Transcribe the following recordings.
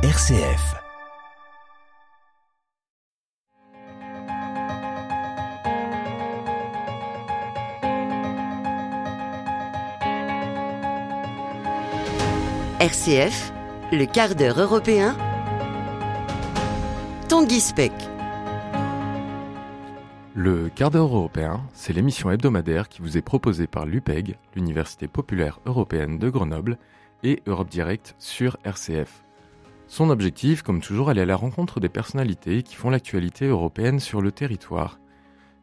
RCF. RCF, le quart d'heure européen. Tanguy Speck. Le quart d'heure européen, c'est l'émission hebdomadaire qui vous est proposée par l'UPEG, l'Université populaire européenne de Grenoble, et Europe Direct sur RCF. Son objectif, comme toujours, aller à la rencontre des personnalités qui font l'actualité européenne sur le territoire.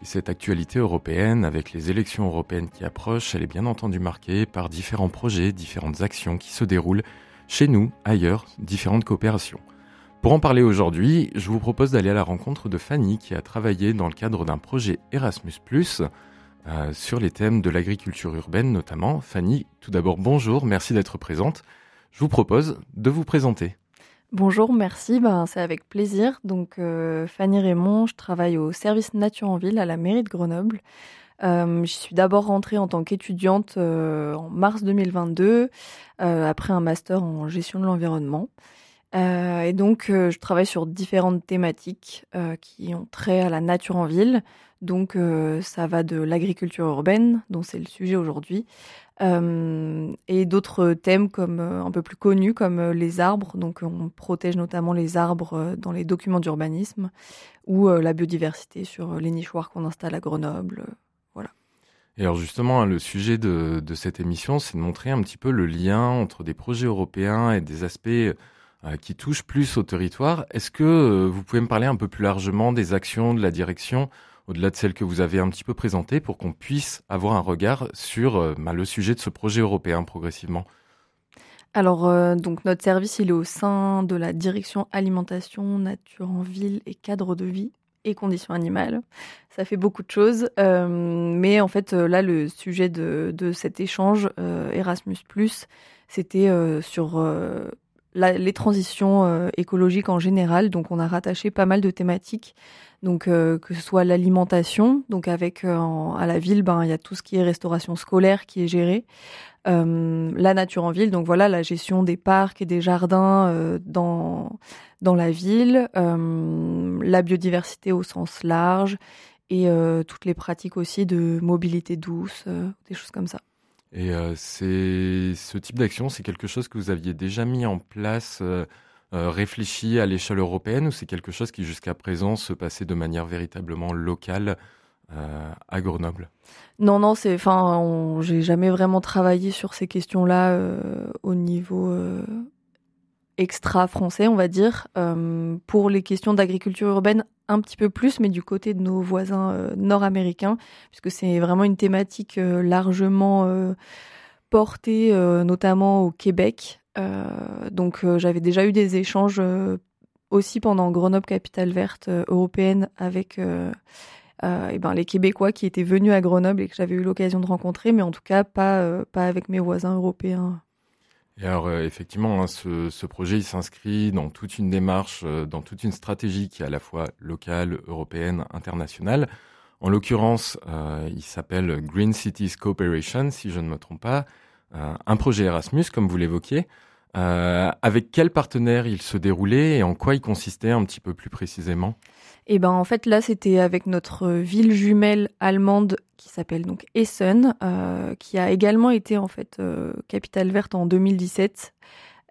Et cette actualité européenne, avec les élections européennes qui approchent, elle est bien entendu marquée par différents projets, différentes actions qui se déroulent chez nous, ailleurs, différentes coopérations. Pour en parler aujourd'hui, je vous propose d'aller à la rencontre de Fanny qui a travaillé dans le cadre d'un projet Erasmus ⁇ euh, sur les thèmes de l'agriculture urbaine notamment. Fanny, tout d'abord bonjour, merci d'être présente. Je vous propose de vous présenter. Bonjour, merci, ben, c'est avec plaisir. Donc euh, Fanny Raymond, je travaille au service Nature en Ville à la mairie de Grenoble. Euh, je suis d'abord rentrée en tant qu'étudiante en mars 2022, après un master en gestion de l'environnement. Et donc, je travaille sur différentes thématiques qui ont trait à la nature en ville, donc euh, ça va de l'agriculture urbaine, dont c'est le sujet aujourd'hui, euh, et d'autres thèmes comme euh, un peu plus connus comme les arbres. Donc on protège notamment les arbres dans les documents d'urbanisme ou la biodiversité sur les nichoirs qu'on installe à Grenoble. voilà. Et alors justement, le sujet de cette émission, c'est de montrer un petit peu le lien entre des projets européens et des aspects qui touchent plus au territoire. Est-ce que vous pouvez me parler un peu plus largement des actions de la direction au-delà de celles que vous avez un petit peu présentées, pour qu'on puisse avoir un regard sur euh, bah, le sujet de ce projet européen progressivement? Alors, euh, donc notre service, il est au sein de la direction alimentation, nature en ville et cadre de vie et conditions animales. Ça fait beaucoup de choses. Euh, mais en fait, là, le sujet de, de cet échange Erasmus, c'était sur les transitions euh, écologiques en général. Donc, on a rattaché pas mal de thématiques. Donc, euh, que ce soit l'alimentation, donc avec euh, à la ville, ben il y a tout ce qui est restauration scolaire qui est géré. la nature en ville, donc voilà la gestion des parcs et des jardins dans dans la ville, la biodiversité au sens large et toutes les pratiques aussi de mobilité douce, des choses comme ça. Et euh, c'est ce type d'action, c'est quelque chose que vous aviez déjà mis en place, euh, euh, réfléchi à l'échelle européenne, ou c'est quelque chose qui jusqu'à présent se passait de manière véritablement locale à Grenoble? Non, non, c'est, enfin, j'ai jamais vraiment travaillé sur ces questions-là au niveau français, on va dire. pour les questions d'agriculture urbaine, un petit peu plus, mais du côté de nos voisins euh, nord-américains, puisque c'est vraiment une thématique euh, largement euh, portée, notamment au Québec. donc j'avais déjà eu des échanges aussi pendant Grenoble Capitale Verte européenne avec ben, les Québécois qui étaient venus à Grenoble et que j'avais eu l'occasion de rencontrer, mais en tout cas pas avec mes voisins européens. Et alors euh, effectivement, hein, ce, projet il s'inscrit dans toute une démarche, euh, dans toute une stratégie qui est à la fois locale, européenne, internationale. En l'occurrence, euh, il s'appelle Green Cities Cooperation, si je ne me trompe pas, un projet Erasmus, comme vous l'évoquiez. avec quel partenaire il se déroulait et en quoi il consistait un petit peu plus précisément? Et ben en fait là c'était avec notre ville jumelle allemande qui s'appelle donc Essen, euh, qui a également été en fait euh, capitale verte en 2017.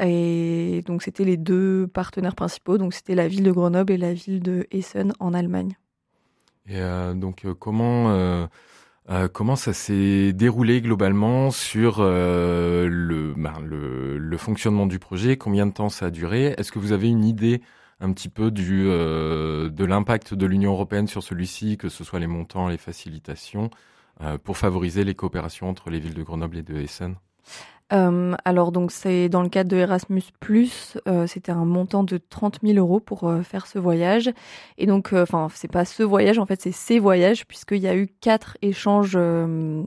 Et donc c'était les deux partenaires principaux, donc c'était la ville de Grenoble et la ville de Essen en Allemagne. Et euh, donc comment comment ça s'est déroulé globalement sur ben, le fonctionnement du projet? Combien de temps ça a duré? Est-ce que vous avez une idée un petit peu euh, de l'impact de l'Union européenne sur celui-ci, que ce soit les montants, les facilitations, euh, pour favoriser les coopérations entre les villes de Grenoble et de Essen. Euh, alors donc c'est dans le cadre de Erasmus c'était un montant de 30 000 euros pour faire ce voyage. Et donc enfin c'est pas ce voyage en fait c'est ces voyages puisqu'il y a eu quatre échanges on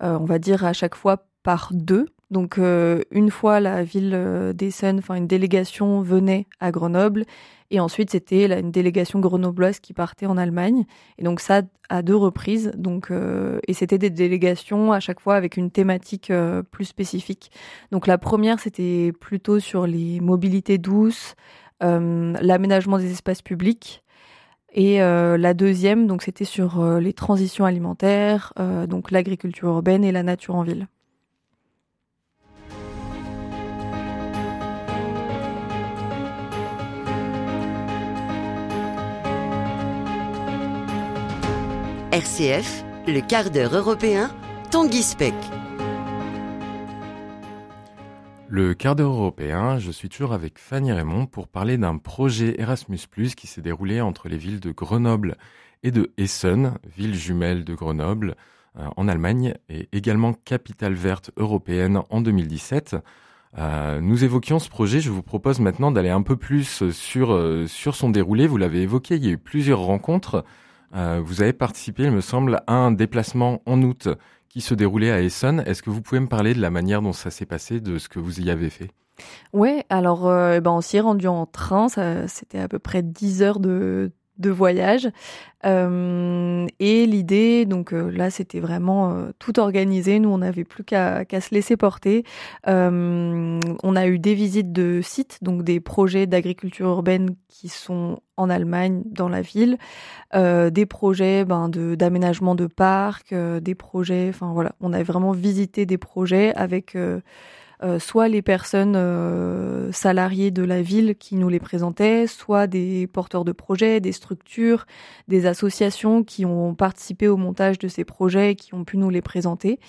va dire à chaque fois par deux Donc une fois la ville d'Essen, enfin une délégation venait à Grenoble et ensuite, c'était une délégation grenobloise qui partait en Allemagne. Et donc ça, à deux reprises. Donc, euh, et c'était des délégations à chaque fois avec une thématique euh, plus spécifique. Donc la première, c'était plutôt sur les mobilités douces, euh, l'aménagement des espaces publics. Et la deuxième, donc c'était sur les transitions alimentaires, donc l'agriculture urbaine et la nature en ville. RCF, le quart d'heure européen, Tanguy Speck. Le quart d'heure européen, je suis toujours avec Fanny Raymond pour parler d'un projet Erasmus, qui s'est déroulé entre les villes de Grenoble et de Essen, ville jumelle de Grenoble, euh, en Allemagne, et également capitale verte européenne en 2017. Euh, nous évoquions ce projet, je vous propose maintenant d'aller un peu plus sur, euh, sur son déroulé. Vous l'avez évoqué, il y a eu plusieurs rencontres. Euh, vous avez participé, il me semble, à un déplacement en août qui se déroulait à Essen. Est-ce que vous pouvez me parler de la manière dont ça s'est passé, de ce que vous y avez fait? Ouais, alors euh, ben, on s'y est rendu en train, c'était à peu près 10 heures de, de voyage. Euh, et l'idée, donc euh, là, c'était vraiment euh, tout organisé. Nous, on n'avait plus qu'à se laisser porter. on a eu des visites de sites, donc des projets d'agriculture urbaine qui sont en Allemagne, dans la ville, des projets ben, d'aménagement de, parcs, des projets. Enfin voilà, on a vraiment visité des projets avec euh, soit les personnes euh, salariées de la ville qui nous les présentaient, soit des porteurs de projets, des structures, des associations qui ont participé au montage de ces projets et qui ont pu nous les présenter.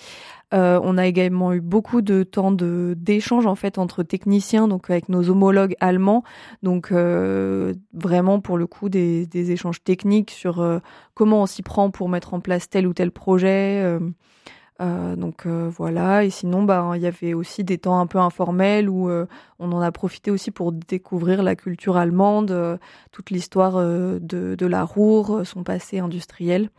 Euh, on a également eu beaucoup de temps de en fait entre techniciens, donc avec nos homologues allemands, donc vraiment pour le coup des, des échanges techniques sur comment on s'y prend pour mettre en place tel ou tel projet. Euh, donc euh, voilà, et sinon, bah, il y avait aussi des temps un peu informels où euh, on en a profité aussi pour découvrir la culture allemande, toute l'histoire de, la Ruhr, son passé industriel,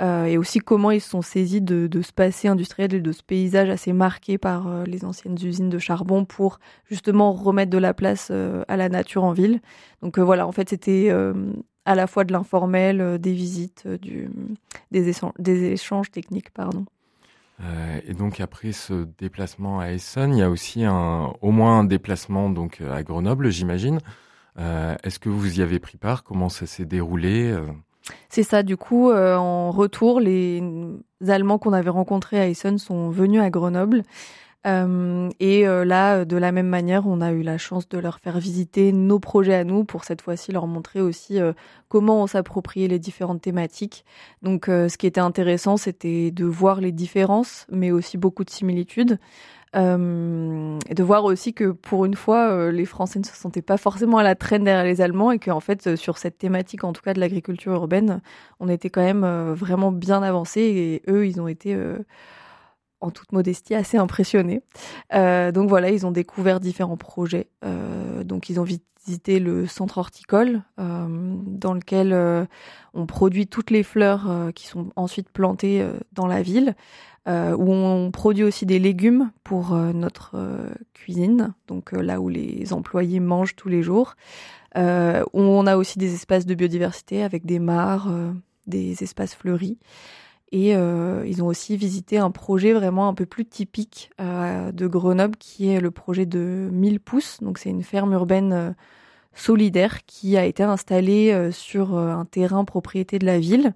et aussi comment ils se sont saisis de, ce passé industriel et de ce paysage assez marqué par les anciennes usines de charbon pour justement remettre de la place à la nature en ville. Donc voilà, en fait, c'était à la fois de l'informel, des visites, des échanges techniques, pardon. Euh, et donc après ce déplacement à Essen, il y a aussi un, au moins un déplacement donc à Grenoble, j'imagine. Euh, Est-ce que vous y avez pris part? Comment ça s'est déroulé euh? C'est ça. Du coup, euh, en retour, les Allemands qu'on avait rencontrés à Essen sont venus à Grenoble. Euh, et euh, là, de la même manière, on a eu la chance de leur faire visiter nos projets à nous pour cette fois-ci leur montrer aussi euh, comment on s'appropriait les différentes thématiques. Donc, ce qui était intéressant, c'était de voir les différences, mais aussi beaucoup de similitudes. Euh, et de voir aussi que pour une fois, les Français ne se sentaient pas forcément à la traîne derrière les Allemands et qu'en fait, sur cette thématique, en tout cas de l'agriculture urbaine, on était quand même vraiment bien avancé et eux, ils ont été en toute modestie, assez impressionnés. Euh, donc voilà, ils ont découvert différents projets. Euh, donc ils ont visité le centre horticole, euh, dans lequel on produit toutes les fleurs qui sont ensuite plantées dans la ville, où on produit aussi des légumes pour notre cuisine, donc là où les employés mangent tous les jours. on a aussi des espaces de biodiversité avec des mares, des espaces fleuris. Et euh, ils ont aussi visité un projet vraiment un peu plus typique euh, de Grenoble, qui est le projet de 1000 pouces. Donc c'est une ferme urbaine euh, solidaire qui a été installée sur un terrain propriété de la ville.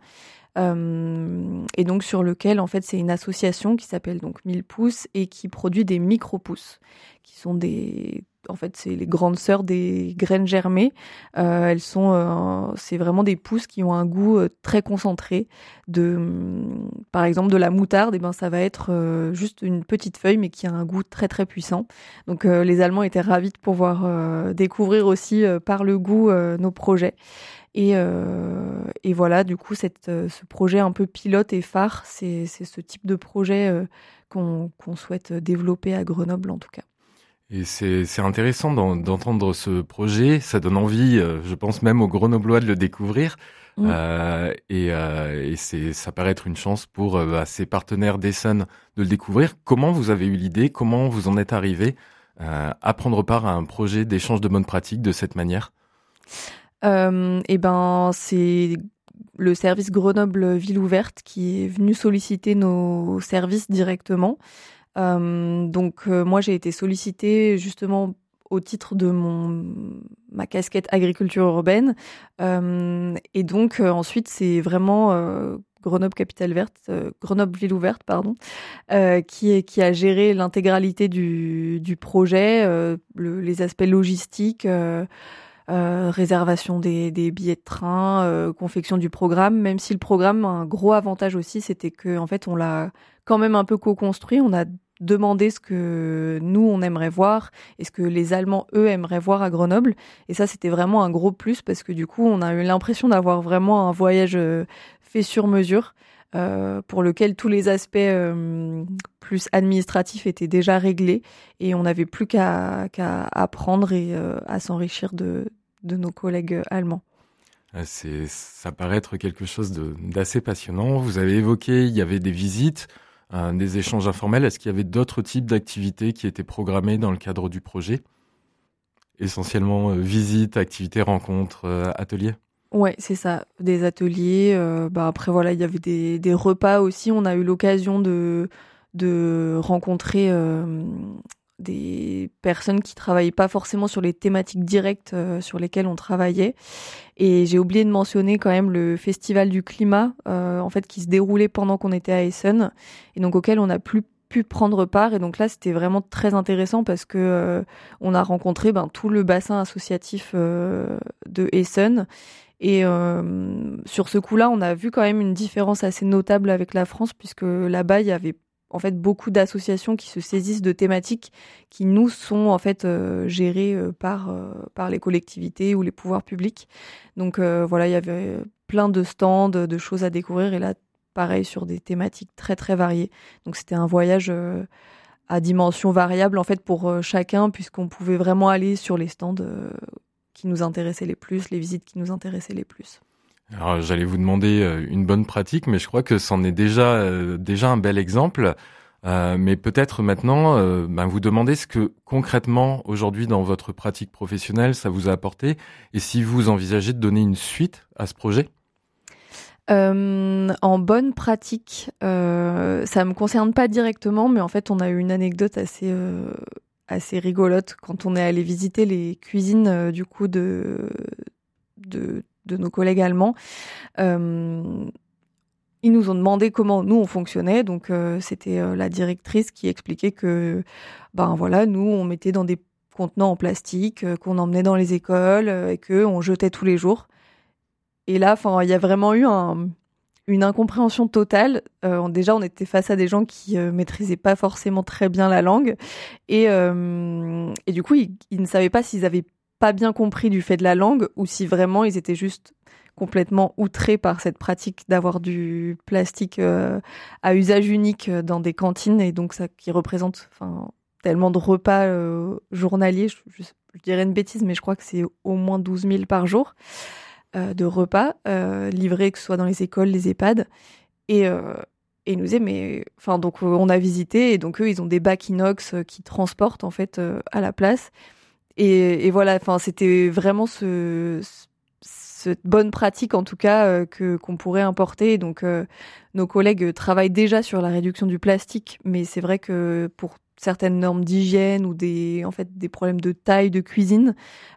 et donc sur lequel en fait c'est une association qui s'appelle donc 1000 pouces et qui produit des micro pouces qui sont des en fait, c'est les grandes sœurs des graines germées. Euh, elles sont, euh, c'est vraiment des pousses qui ont un goût euh, très concentré. De, hum, par exemple, de la moutarde, et eh ben ça va être juste une petite feuille, mais qui a un goût très très puissant. Donc, les Allemands étaient ravis de pouvoir découvrir aussi par le goût nos projets. Et, et, voilà, du coup, cette, ce projet un peu pilote et phare, c'est ce type de projet qu'on souhaite développer à Grenoble en tout cas. Et c'est intéressant d'entendre ce projet. Ça donne envie, euh, je pense même aux Grenoblois de le découvrir. Mm. Euh, et, euh, et c'est, ça paraît être une chance pour euh, bah, ses partenaires d'Essen de le découvrir. Comment vous avez eu l'idée? Comment vous en êtes arrivé à prendre part à un projet d'échange de bonnes pratiques de cette manière? Eh ben, c'est le service Grenoble Ville Ouverte qui est venu solliciter nos services directement. Euh, donc moi j'ai été sollicitée justement au titre de mon ma casquette agriculture urbaine. Euh, et donc euh, ensuite c'est vraiment euh, Grenoble Capitale Verte, Grenoble Ville Ouverte, pardon, qui, qui a géré l'intégralité du, du projet, les aspects logistiques, réservation des, des, billets de train, confection du programme. Même si le programme, un gros avantage aussi, c'était que en fait on l'a quand même un peu co-construit. On a demander ce que nous on aimerait voir et ce que les Allemands eux aimeraient voir à Grenoble. Et ça c'était vraiment un gros plus parce que du coup on a eu l'impression d'avoir vraiment un voyage euh, fait sur mesure. Euh, pour lequel tous les aspects euh, plus administratifs étaient déjà réglés et on n'avait plus qu'à apprendre et à s'enrichir de, de nos collègues allemands. Ça paraît être quelque chose d'assez passionnant. Vous avez évoqué, il y avait des visites des échanges informels. Est-ce qu'il y avait d'autres types d'activités qui étaient programmées dans le cadre du projet? Essentiellement euh, visites, activités, rencontres, euh, ateliers? Ouais, c'est ça, des ateliers. Euh, bah après voilà, il y avait des, repas aussi. On a eu l'occasion de rencontrer des personnes qui travaillaient pas forcément sur les thématiques directes euh, sur lesquelles on travaillait. Et j'ai oublié de mentionner quand même le festival du climat, euh, en fait, qui se déroulait pendant qu'on était à Essen, et donc auquel on a plus pu prendre part. Et donc là, c'était vraiment très intéressant parce que euh, on a rencontré ben, tout le bassin associatif de Essen. Et sur ce coup-là, on a vu quand même une différence assez notable avec la France, puisque là-bas, il y avait en fait beaucoup d'associations qui se saisissent de thématiques qui nous sont en fait euh, gérées euh, par euh, par les collectivités ou les pouvoirs publics. Donc voilà, il y avait plein de stands, de choses à découvrir et là pareil sur des thématiques très très variées. Donc c'était un voyage à dimension variable en fait pour chacun puisqu'on pouvait vraiment aller sur les stands qui nous intéressaient les plus, les visites qui nous intéressaient les plus. Alors j'allais vous demander euh, une bonne pratique, mais je crois que c'en est déjà euh, déjà un bel exemple. Euh, mais peut-être maintenant, ben vous demander ce que concrètement aujourd'hui dans votre pratique professionnelle ça vous a apporté, et si vous envisagez de donner une suite à ce projet? en bonne pratique, euh, ça me concerne pas directement, mais en fait, on a eu une anecdote assez assez rigolote quand on est allé visiter les cuisines du coup de de de nos collègues allemands. Euh, ils nous ont demandé comment nous on fonctionnait, donc euh, c'était euh, la directrice qui expliquait que ben voilà nous on mettait dans des contenants en plastique qu'on emmenait dans les écoles et que on jetait tous les jours. Et là, il y a vraiment eu une incompréhension totale. déjà, on était face à des gens qui maîtrisaient pas forcément très bien la langue, et, du coup, ils ne savaient pas s'ils avaient pas bien compris du fait de la langue ou si vraiment ils étaient juste complètement outrés par cette pratique d'avoir du plastique euh, à usage unique euh, dans des cantines et donc ça qui représente enfin tellement de repas euh, journaliers je, dirais une bêtise mais je crois que c'est au moins 12 000 par jour de repas livrés que ce soit dans les écoles les EHPAD et et nous disaient mais enfin donc on a visité et donc eux ils ont des bacs inox qui transportent en fait à la place et, voilà, enfin, c'était vraiment ce, cette bonne pratique en tout cas euh, que qu'on pourrait importer. Donc, euh, nos collègues travaillent déjà sur la réduction du plastique, mais c'est vrai que pour certaines normes d'hygiène ou des en fait des problèmes de taille de cuisine,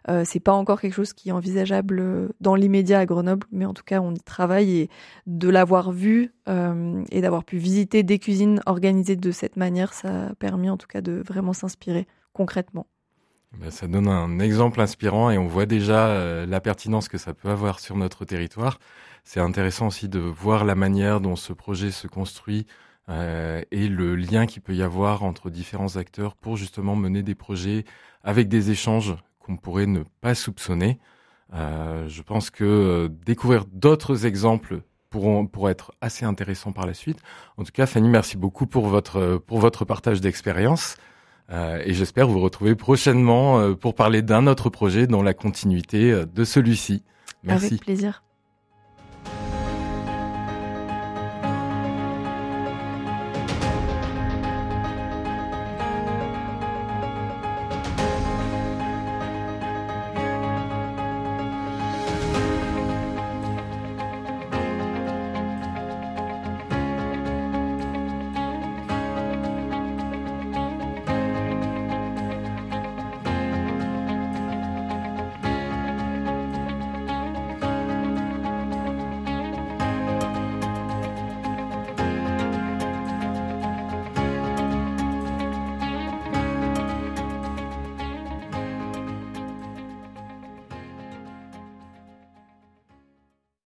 euh, c'est pas encore quelque chose qui est envisageable dans l'immédiat à Grenoble, mais en tout cas on y travaille et de l'avoir vu euh, et d'avoir pu visiter des cuisines organisées de cette manière, ça a permis en tout cas de vraiment s'inspirer concrètement. Ben, ça donne un exemple inspirant et on voit déjà euh, la pertinence que ça peut avoir sur notre territoire. C'est intéressant aussi de voir la manière dont ce projet se construit euh, et le lien qu'il peut y avoir entre différents acteurs pour justement mener des projets avec des échanges qu'on pourrait ne pas soupçonner. Euh, je pense que euh, découvrir d'autres exemples pourront, pourront être assez intéressants par la suite. En tout cas, Fanny, merci beaucoup pour votre, pour votre partage d'expérience. Et j'espère vous retrouver prochainement pour parler d'un autre projet dans la continuité de celui-ci. Merci. Avec plaisir.